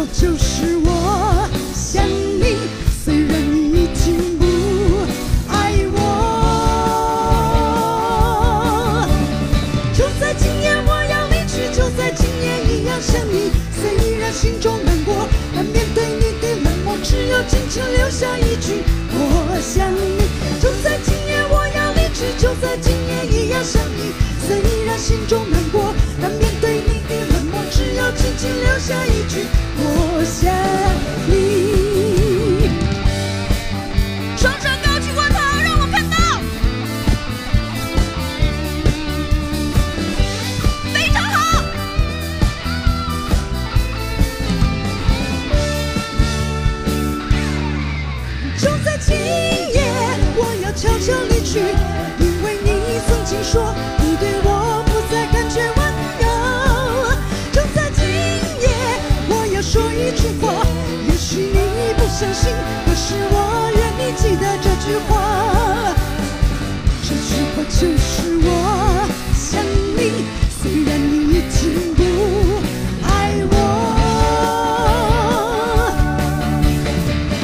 话就是我想你，虽然你已经不爱我。就在今夜我要离去，就在今夜一样想你，虽然心中难过，但面对你的冷漠，只有轻轻留下一句我想你。就在今夜我要离去，就在今夜一样想你，虽然心中难相信，可是我愿你记得这句话。这句话就是我想你，虽然你已经不爱我。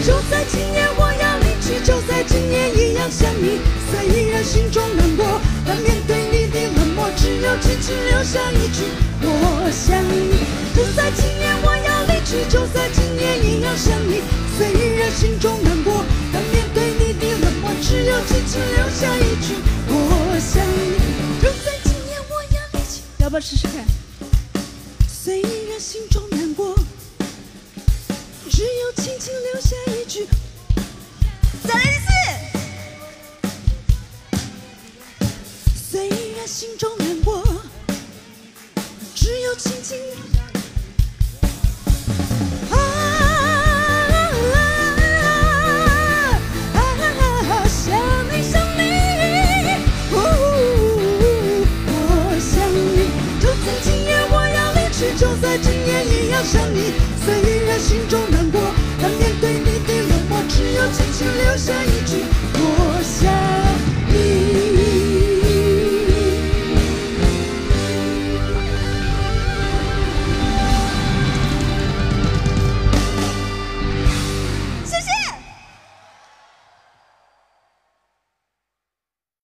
就在今夜我要离去，就在今夜一样想你。虽然心中难过，但面对你的冷漠，只有轻轻留下一句我想你。就在今夜我要离去，就在今夜一样想你。虽然心中难过，但面对你的冷漠，只有轻轻留下一句我想你。就在今夜我要离去，要不要试试看？虽然心中难过。只有轻轻留下一句，再来一次。虽然心中难过，只有轻轻留下。今夜一样想你虽然心中难过但面对你的冷漠只有轻轻留下一